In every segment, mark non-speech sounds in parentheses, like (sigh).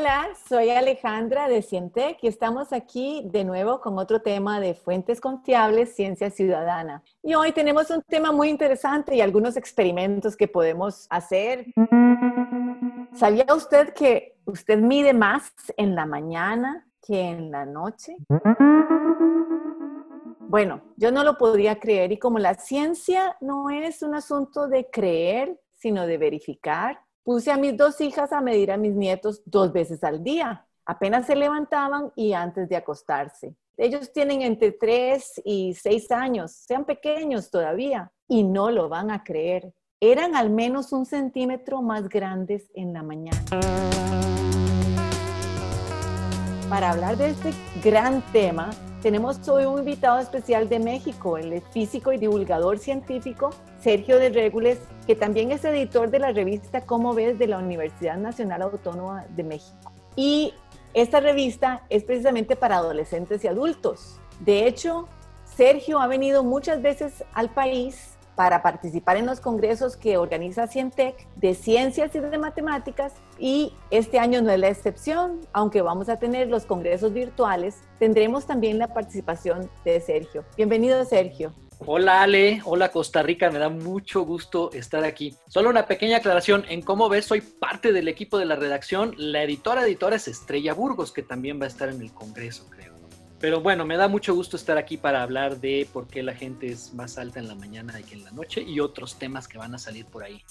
Hola, soy Alejandra de Cientec y estamos aquí de nuevo con otro tema de fuentes confiables, ciencia ciudadana. Y hoy tenemos un tema muy interesante y algunos experimentos que podemos hacer. ¿Sabía usted que usted mide más en la mañana que en la noche? Bueno, yo no lo podría creer y como la ciencia no es un asunto de creer, sino de verificar, Puse a mis dos hijas a medir a mis nietos dos veces al día. Apenas se levantaban y antes de acostarse. Ellos tienen entre tres y seis años, sean pequeños todavía, y no lo van a creer. Eran al menos un centímetro más grandes en la mañana. Para hablar de este gran tema, tenemos hoy un invitado especial de México, el físico y divulgador científico Sergio de Regules, que también es editor de la revista Cómo ves de la Universidad Nacional Autónoma de México. Y esta revista es precisamente para adolescentes y adultos. De hecho, Sergio ha venido muchas veces al país para participar en los congresos que organiza Cientec de ciencias y de matemáticas y este año no es la excepción, aunque vamos a tener los congresos virtuales, tendremos también la participación de Sergio. Bienvenido Sergio. Hola Ale, hola Costa Rica, me da mucho gusto estar aquí. Solo una pequeña aclaración, en cómo ves, soy parte del equipo de la redacción, la editora editora es Estrella Burgos, que también va a estar en el Congreso, creo. Pero bueno, me da mucho gusto estar aquí para hablar de por qué la gente es más alta en la mañana que en la noche y otros temas que van a salir por ahí.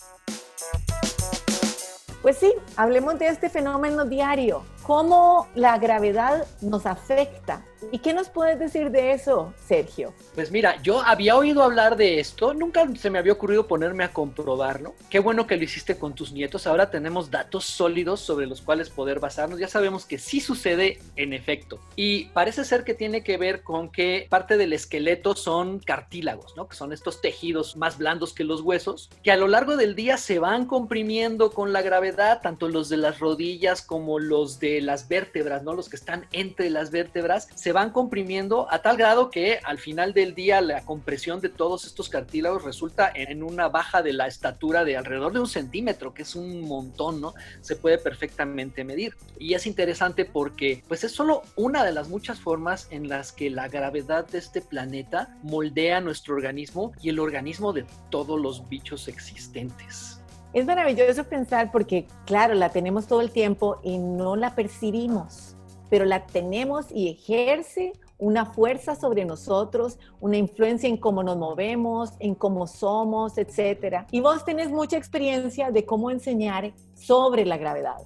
Pues sí, hablemos de este fenómeno diario, cómo la gravedad nos afecta. ¿Y qué nos puedes decir de eso, Sergio? Pues mira, yo había oído hablar de esto, nunca se me había ocurrido ponerme a comprobarlo. Qué bueno que lo hiciste con tus nietos, ahora tenemos datos sólidos sobre los cuales poder basarnos. Ya sabemos que sí sucede en efecto. Y parece ser que tiene que ver con que parte del esqueleto son cartílagos, ¿no? Que son estos tejidos más blandos que los huesos, que a lo largo del día se van comprimiendo con la gravedad tanto los de las rodillas como los de las vértebras, ¿no? Los que están entre las vértebras, se van comprimiendo a tal grado que al final del día la compresión de todos estos cartílagos resulta en una baja de la estatura de alrededor de un centímetro, que es un montón, ¿no? Se puede perfectamente medir. Y es interesante porque, pues, es solo una de las muchas formas en las que la gravedad de este planeta moldea nuestro organismo y el organismo de todos los bichos existentes. Es maravilloso pensar porque, claro, la tenemos todo el tiempo y no la percibimos, pero la tenemos y ejerce una fuerza sobre nosotros, una influencia en cómo nos movemos, en cómo somos, etc. Y vos tenés mucha experiencia de cómo enseñar sobre la gravedad.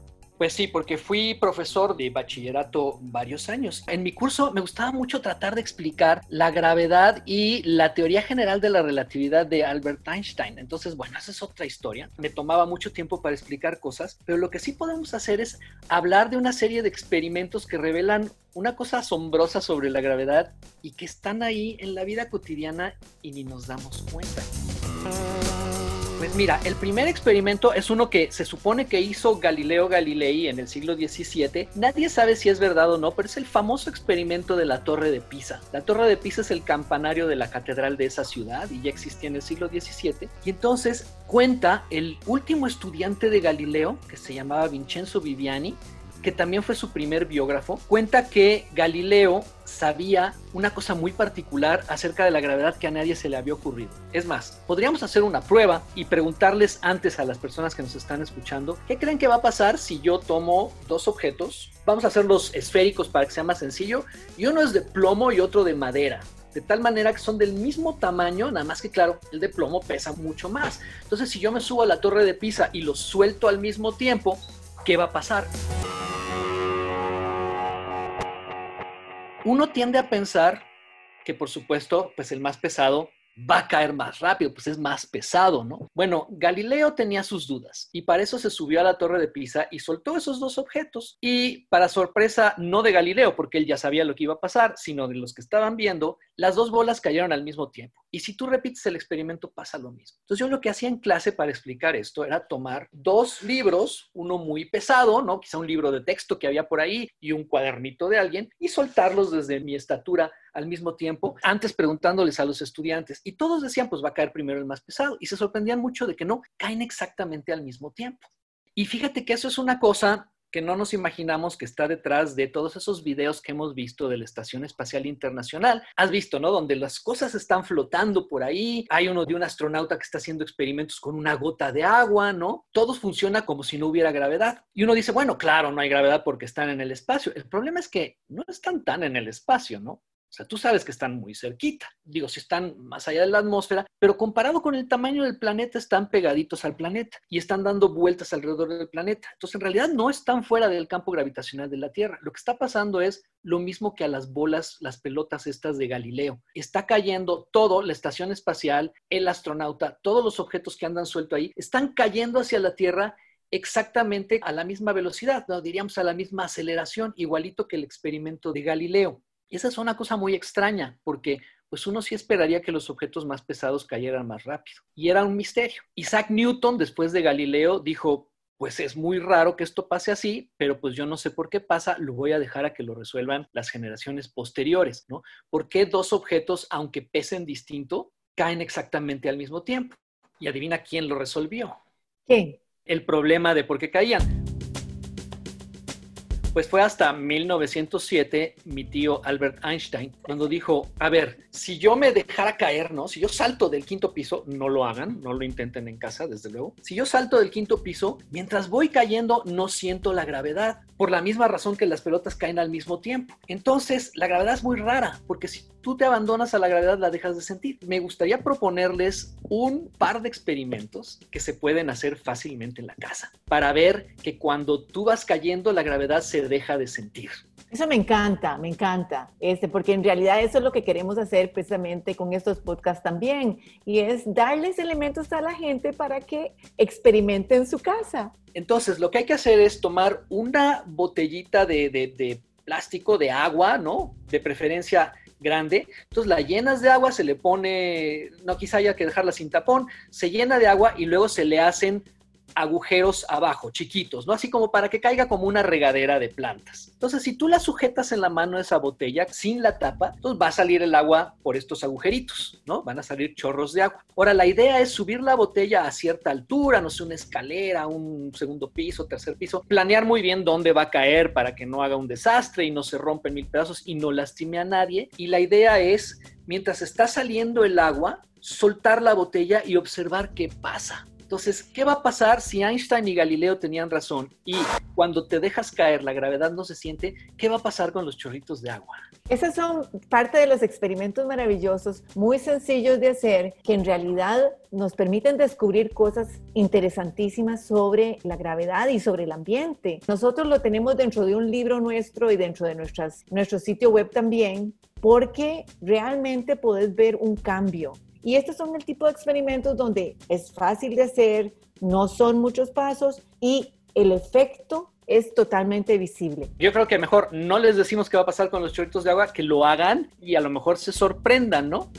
Pues sí, porque fui profesor de bachillerato varios años. En mi curso me gustaba mucho tratar de explicar la gravedad y la teoría general de la relatividad de Albert Einstein. Entonces, bueno, esa es otra historia. Me tomaba mucho tiempo para explicar cosas, pero lo que sí podemos hacer es hablar de una serie de experimentos que revelan una cosa asombrosa sobre la gravedad y que están ahí en la vida cotidiana y ni nos damos cuenta. Pues mira, el primer experimento es uno que se supone que hizo Galileo Galilei en el siglo XVII. Nadie sabe si es verdad o no, pero es el famoso experimento de la Torre de Pisa. La Torre de Pisa es el campanario de la catedral de esa ciudad y ya existía en el siglo XVII. Y entonces cuenta el último estudiante de Galileo, que se llamaba Vincenzo Viviani, que también fue su primer biógrafo, cuenta que Galileo sabía una cosa muy particular acerca de la gravedad que a nadie se le había ocurrido. Es más, podríamos hacer una prueba y preguntarles antes a las personas que nos están escuchando, ¿qué creen que va a pasar si yo tomo dos objetos? Vamos a hacerlos esféricos para que sea más sencillo, y uno es de plomo y otro de madera de tal manera que son del mismo tamaño, nada más que claro, el de plomo pesa mucho más. Entonces, si yo me subo a la torre de Pisa y los suelto al mismo tiempo, ¿qué va a pasar? Uno tiende a pensar que, por supuesto, pues el más pesado va a caer más rápido, pues es más pesado, ¿no? Bueno, Galileo tenía sus dudas y para eso se subió a la torre de Pisa y soltó esos dos objetos. Y para sorpresa no de Galileo, porque él ya sabía lo que iba a pasar, sino de los que estaban viendo, las dos bolas cayeron al mismo tiempo. Y si tú repites el experimento, pasa lo mismo. Entonces yo lo que hacía en clase para explicar esto era tomar dos libros, uno muy pesado, ¿no? Quizá un libro de texto que había por ahí y un cuadernito de alguien, y soltarlos desde mi estatura al mismo tiempo, antes preguntándoles a los estudiantes. Y todos decían, pues va a caer primero el más pesado. Y se sorprendían mucho de que no, caen exactamente al mismo tiempo. Y fíjate que eso es una cosa que no nos imaginamos que está detrás de todos esos videos que hemos visto de la Estación Espacial Internacional. Has visto, ¿no? Donde las cosas están flotando por ahí. Hay uno de un astronauta que está haciendo experimentos con una gota de agua, ¿no? Todo funciona como si no hubiera gravedad. Y uno dice, bueno, claro, no hay gravedad porque están en el espacio. El problema es que no están tan en el espacio, ¿no? O sea, tú sabes que están muy cerquita. Digo, si están más allá de la atmósfera, pero comparado con el tamaño del planeta, están pegaditos al planeta y están dando vueltas alrededor del planeta. Entonces, en realidad no están fuera del campo gravitacional de la Tierra. Lo que está pasando es lo mismo que a las bolas, las pelotas estas de Galileo. Está cayendo todo, la estación espacial, el astronauta, todos los objetos que andan suelto ahí, están cayendo hacia la Tierra exactamente a la misma velocidad, ¿no? diríamos a la misma aceleración, igualito que el experimento de Galileo. Y esa es una cosa muy extraña, porque pues uno sí esperaría que los objetos más pesados cayeran más rápido. Y era un misterio. Isaac Newton, después de Galileo, dijo, pues es muy raro que esto pase así, pero pues yo no sé por qué pasa, lo voy a dejar a que lo resuelvan las generaciones posteriores, ¿no? ¿Por qué dos objetos, aunque pesen distinto, caen exactamente al mismo tiempo? Y adivina quién lo resolvió. ¿Quién? El problema de por qué caían. Pues fue hasta 1907 mi tío Albert Einstein cuando dijo, a ver, si yo me dejara caer, ¿no? Si yo salto del quinto piso, no lo hagan, no lo intenten en casa, desde luego. Si yo salto del quinto piso, mientras voy cayendo no siento la gravedad, por la misma razón que las pelotas caen al mismo tiempo. Entonces, la gravedad es muy rara, porque si tú te abandonas a la gravedad, la dejas de sentir. Me gustaría proponerles un par de experimentos que se pueden hacer fácilmente en la casa para ver que cuando tú vas cayendo, la gravedad se deja de sentir. Eso me encanta, me encanta, este, porque en realidad eso es lo que queremos hacer precisamente con estos podcasts también, y es darles elementos a la gente para que experimente en su casa. Entonces, lo que hay que hacer es tomar una botellita de, de, de plástico, de agua, ¿no? De preferencia grande. Entonces la llenas de agua, se le pone, no quizá haya que dejarla sin tapón, se llena de agua y luego se le hacen agujeros abajo, chiquitos, ¿no? Así como para que caiga como una regadera de plantas. Entonces, si tú la sujetas en la mano esa botella sin la tapa, entonces va a salir el agua por estos agujeritos, ¿no? Van a salir chorros de agua. Ahora, la idea es subir la botella a cierta altura, no sé, una escalera, un segundo piso, tercer piso, planear muy bien dónde va a caer para que no haga un desastre y no se rompa en mil pedazos y no lastime a nadie. Y la idea es, mientras está saliendo el agua, soltar la botella y observar qué pasa. Entonces, ¿qué va a pasar si Einstein y Galileo tenían razón y cuando te dejas caer la gravedad no se siente? ¿Qué va a pasar con los chorritos de agua? Esos son parte de los experimentos maravillosos, muy sencillos de hacer, que en realidad nos permiten descubrir cosas interesantísimas sobre la gravedad y sobre el ambiente. Nosotros lo tenemos dentro de un libro nuestro y dentro de nuestras, nuestro sitio web también, porque realmente puedes ver un cambio y estos son el tipo de experimentos donde es fácil de hacer, no son muchos pasos y el efecto es totalmente visible. Yo creo que mejor no les decimos qué va a pasar con los chorritos de agua, que lo hagan y a lo mejor se sorprendan, ¿no?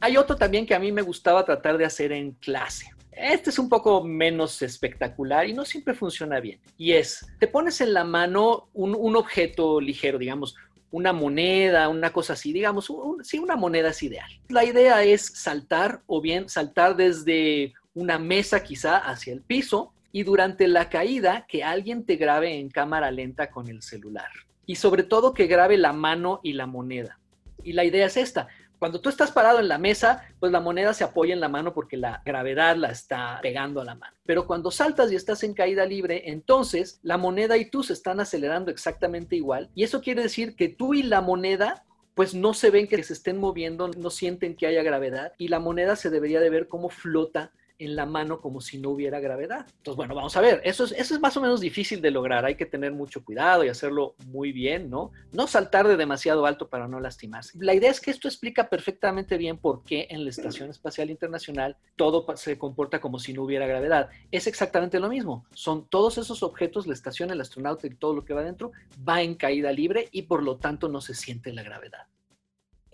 Hay otro también que a mí me gustaba tratar de hacer en clase. Este es un poco menos espectacular y no siempre funciona bien. Y es, te pones en la mano un, un objeto ligero, digamos, una moneda, una cosa así, digamos, sí, una moneda es ideal. La idea es saltar o bien saltar desde una mesa quizá hacia el piso y durante la caída que alguien te grabe en cámara lenta con el celular. Y sobre todo que grabe la mano y la moneda. Y la idea es esta, cuando tú estás parado en la mesa, pues la moneda se apoya en la mano porque la gravedad la está pegando a la mano. Pero cuando saltas y estás en caída libre, entonces la moneda y tú se están acelerando exactamente igual. Y eso quiere decir que tú y la moneda pues no se ven que se estén moviendo, no sienten que haya gravedad y la moneda se debería de ver cómo flota en la mano como si no hubiera gravedad. Entonces, bueno, vamos a ver, eso es, más o menos difícil de lograr, hay que tener mucho cuidado y hacerlo muy bien, ¿no? No saltar de demasiado alto para no lastimarse. La idea es que esto explica perfectamente bien por qué en la Estación Espacial Internacional todo se comporta como si no hubiera gravedad. Es exactamente lo mismo, son todos esos objetos, la estación, el astronauta y todo lo que va dentro, va en caída libre y por lo tanto no se siente la gravedad.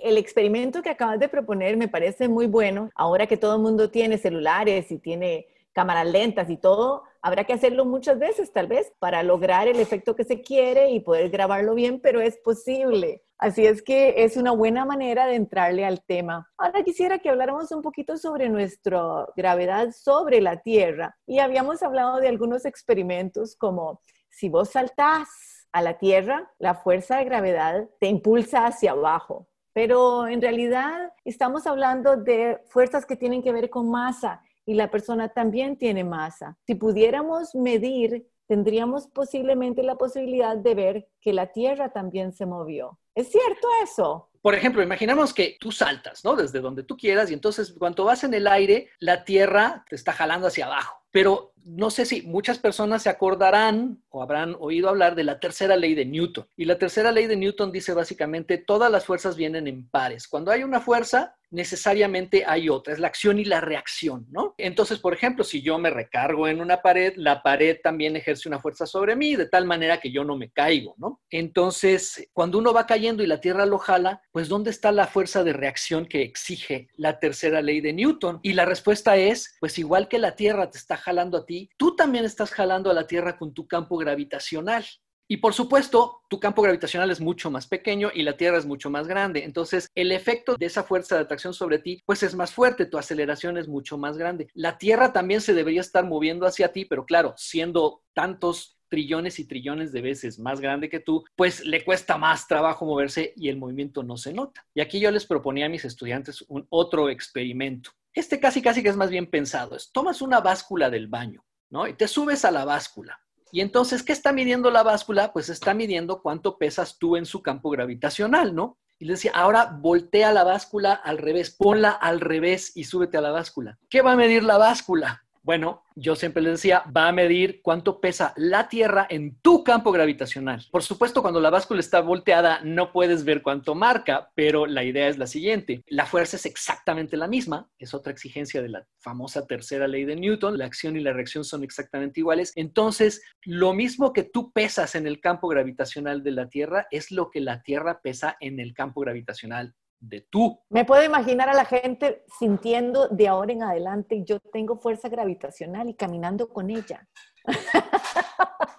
El experimento que acabas de proponer me parece muy bueno. Ahora que todo el mundo tiene celulares y tiene cámaras lentas y todo, habrá que hacerlo muchas veces tal vez para lograr el efecto que se quiere y poder grabarlo bien, pero es posible. Así es que es una buena manera de entrarle al tema. Ahora quisiera que habláramos un poquito sobre nuestra gravedad sobre la Tierra y habíamos hablado de algunos experimentos como si vos saltás a la Tierra, la fuerza de gravedad te impulsa hacia abajo. Pero en realidad estamos hablando de fuerzas que tienen que ver con masa y la persona también tiene masa. Si pudiéramos medir, tendríamos posiblemente la posibilidad de ver que la Tierra también se movió. ¿Es cierto eso? Por ejemplo, imaginamos que tú saltas, ¿no? Desde donde tú quieras y entonces cuando vas en el aire, la Tierra te está jalando hacia abajo. Pero no sé si muchas personas se acordarán o habrán oído hablar de la tercera ley de Newton. Y la tercera ley de Newton dice básicamente todas las fuerzas vienen en pares. Cuando hay una fuerza, necesariamente hay otra, es la acción y la reacción, ¿no? Entonces, por ejemplo, si yo me recargo en una pared, la pared también ejerce una fuerza sobre mí, de tal manera que yo no me caigo, ¿no? Entonces, cuando uno va cayendo y la Tierra lo jala, pues ¿dónde está la fuerza de reacción que exige la tercera ley de Newton? Y la respuesta es, pues igual que la Tierra te está jalando a ti, tú también estás jalando a la Tierra con tu campo gravitacional. Y por supuesto, tu campo gravitacional es mucho más pequeño y la Tierra es mucho más grande. Entonces, el efecto de esa fuerza de atracción sobre ti, pues es más fuerte, tu aceleración es mucho más grande. La Tierra también se debería estar moviendo hacia ti, pero claro, siendo tantos trillones y trillones de veces más grande que tú, pues le cuesta más trabajo moverse y el movimiento no se nota. Y aquí yo les proponía a mis estudiantes un otro experimento. Este casi casi que es más bien pensado, es tomas una báscula del baño, ¿no? Y te subes a la báscula y entonces, ¿qué está midiendo la báscula? Pues está midiendo cuánto pesas tú en su campo gravitacional, ¿no? Y le decía, ahora voltea la báscula al revés, ponla al revés y súbete a la báscula. ¿Qué va a medir la báscula? Bueno, yo siempre les decía, va a medir cuánto pesa la Tierra en tu campo gravitacional. Por supuesto, cuando la báscula está volteada, no puedes ver cuánto marca, pero la idea es la siguiente. La fuerza es exactamente la misma, es otra exigencia de la famosa tercera ley de Newton, la acción y la reacción son exactamente iguales. Entonces, lo mismo que tú pesas en el campo gravitacional de la Tierra es lo que la Tierra pesa en el campo gravitacional de tú. Me puedo imaginar a la gente sintiendo de ahora en adelante, yo tengo fuerza gravitacional y caminando con ella. (laughs)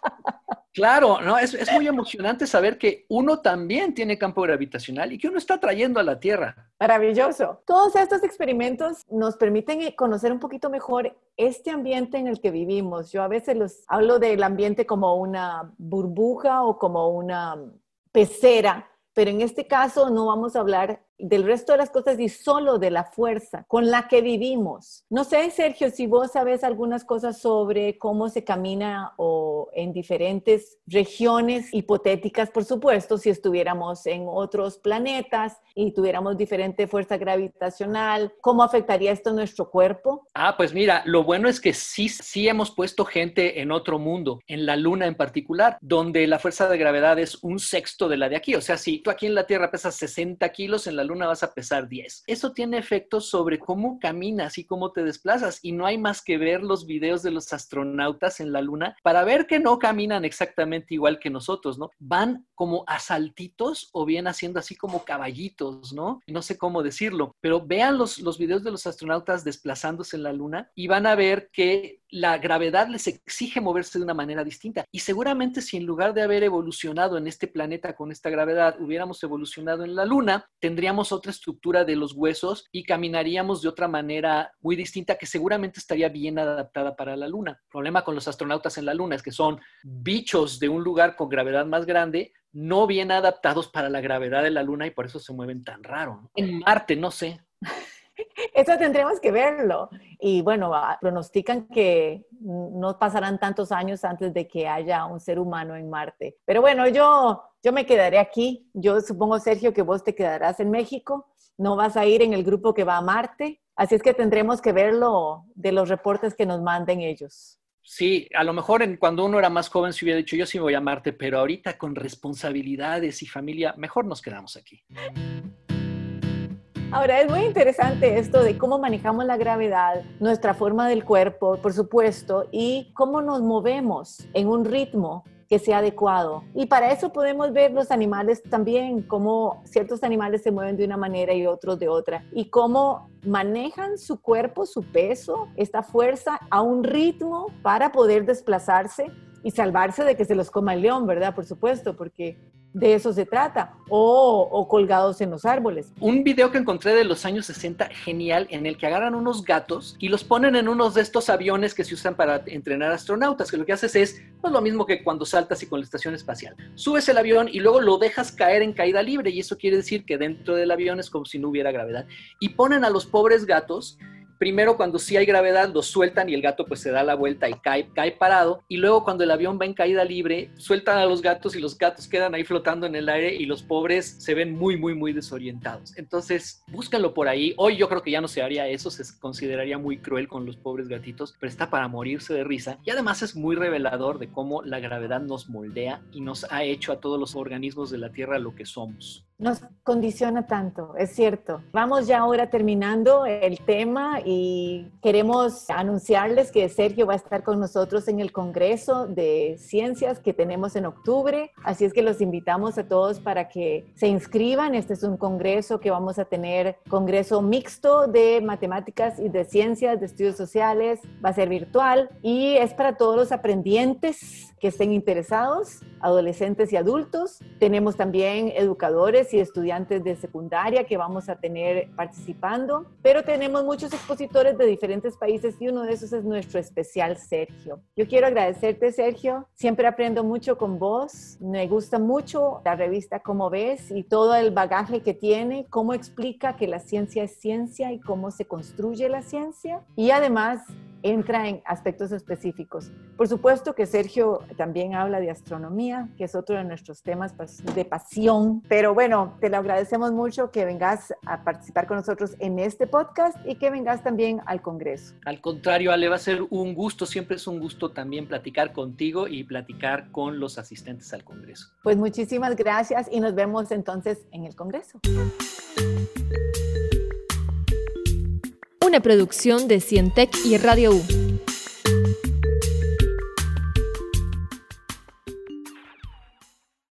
Claro, ¿no? Es, es, muy emocionante saber que uno también tiene campo gravitacional y que uno está trayendo a la Tierra. Maravilloso. Todos estos experimentos nos permiten conocer un poquito mejor este ambiente en el que vivimos. Yo a veces los hablo del ambiente como una burbuja o como una pecera, pero en este caso no vamos a hablar del resto de las cosas y solo de la fuerza con la que vivimos. No sé, Sergio, si vos sabes algunas cosas sobre cómo se camina o en diferentes regiones hipotéticas, por supuesto, si estuviéramos en otros planetas y tuviéramos diferente fuerza gravitacional, ¿cómo afectaría esto a nuestro cuerpo? Ah, pues mira, lo bueno es que sí, sí hemos puesto gente en otro mundo, en la Luna en particular, donde la fuerza de gravedad es un sexto de la de aquí. O sea, si tú aquí en la Tierra pesas 60 kilos, en la Luna vas a pesar 10. Eso tiene efectos sobre cómo caminas y cómo te desplazas. Y no hay más que ver los videos de los astronautas en la Luna para ver que no caminan exactamente igual que nosotros, ¿no? Van como a saltitos o bien haciendo así como caballitos, ¿no? No sé cómo decirlo, pero vean los, los videos de los astronautas desplazándose en la Luna y van a ver que la gravedad les exige moverse de una manera distinta. Y seguramente si en lugar de haber evolucionado en este planeta con esta gravedad, hubiéramos evolucionado en la Luna, tendríamos otra estructura de los huesos y caminaríamos de otra manera muy distinta que seguramente estaría bien adaptada para la Luna. El problema con los astronautas en la Luna es que son bichos de un lugar con gravedad más grande, no bien adaptados para la gravedad de la Luna y por eso se mueven tan raro. En Marte, no sé. (laughs) (laughs) Eso tendremos que verlo. Y bueno, pronostican que no pasarán tantos años antes de que haya un ser humano en Marte. Pero bueno, yo, yo me quedaré aquí. Yo supongo, Sergio, que vos te quedarás en México. No vas a ir en el grupo que va a Marte. Así es que tendremos que verlo de los reportes que nos manden ellos. Sí, a lo mejor en, cuando uno era más joven se hubiera dicho yo sí voy a Marte, pero ahorita con responsabilidades y familia, mejor nos quedamos aquí. Ahora, es muy interesante esto de cómo manejamos la gravedad, nuestra forma del cuerpo, por supuesto, y cómo nos movemos en un ritmo que sea adecuado. Y para eso podemos ver los animales también, cómo ciertos animales se mueven de una manera y otros de otra, y cómo manejan su cuerpo, su peso, esta fuerza a un ritmo para poder desplazarse y salvarse de que se los coma el león, ¿verdad? Por supuesto, porque de eso se trata, o, colgados en los árboles. Un video que encontré de los años 60, genial, en el que agarran unos gatos y los ponen en unos de estos aviones que se usan para entrenar astronautas, que lo que haces es pues, lo mismo que cuando saltas y con la estación espacial. Subes el avión y luego lo dejas caer en caída libre, y eso quiere decir que dentro del avión es como si no hubiera gravedad. Y ponen a los pobres gatos primero cuando sí hay gravedad lo sueltan y el gato pues se da la vuelta y cae, cae parado y luego cuando el avión va en caída libre sueltan a los gatos y los gatos quedan ahí flotando en el aire y los pobres se ven muy muy muy desorientados. Entonces búsquenlo por ahí. Hoy yo creo que ya no se haría eso, se consideraría muy cruel con los pobres gatitos, pero está para morirse de risa y además es muy revelador de cómo la gravedad nos moldea y nos ha hecho a todos los organismos de la Tierra lo que somos nos condiciona tanto, es cierto. Vamos ya ahora terminando el tema y queremos anunciarles que Sergio va a estar con nosotros en el Congreso de Ciencias que tenemos en octubre, así es que los invitamos a todos para que se inscriban. Este es un congreso que vamos a tener, congreso mixto de matemáticas y de ciencias, de estudios sociales, va a ser virtual y es para todos los aprendientes que estén interesados, adolescentes y adultos. Tenemos también educadores y estudiantes de secundaria que vamos a tener participando, pero tenemos muchos expositores de diferentes países y uno de esos es nuestro especial Sergio. Yo quiero agradecerte Sergio, siempre aprendo mucho con vos, me gusta mucho la revista Como ves y todo el bagaje que tiene, cómo explica que la ciencia es ciencia y cómo se construye la ciencia. Y además entra en aspectos específicos. Por supuesto que Sergio también habla de astronomía, que es otro de nuestros temas de pasión, pero bueno, te lo agradecemos mucho que vengas a participar con nosotros en este podcast y que vengas también al Congreso. Al contrario, Ale, va a ser un gusto, siempre es un gusto también platicar contigo y platicar con los asistentes al Congreso. Pues muchísimas gracias y nos vemos entonces en el Congreso una producción de Cientec y Radio U.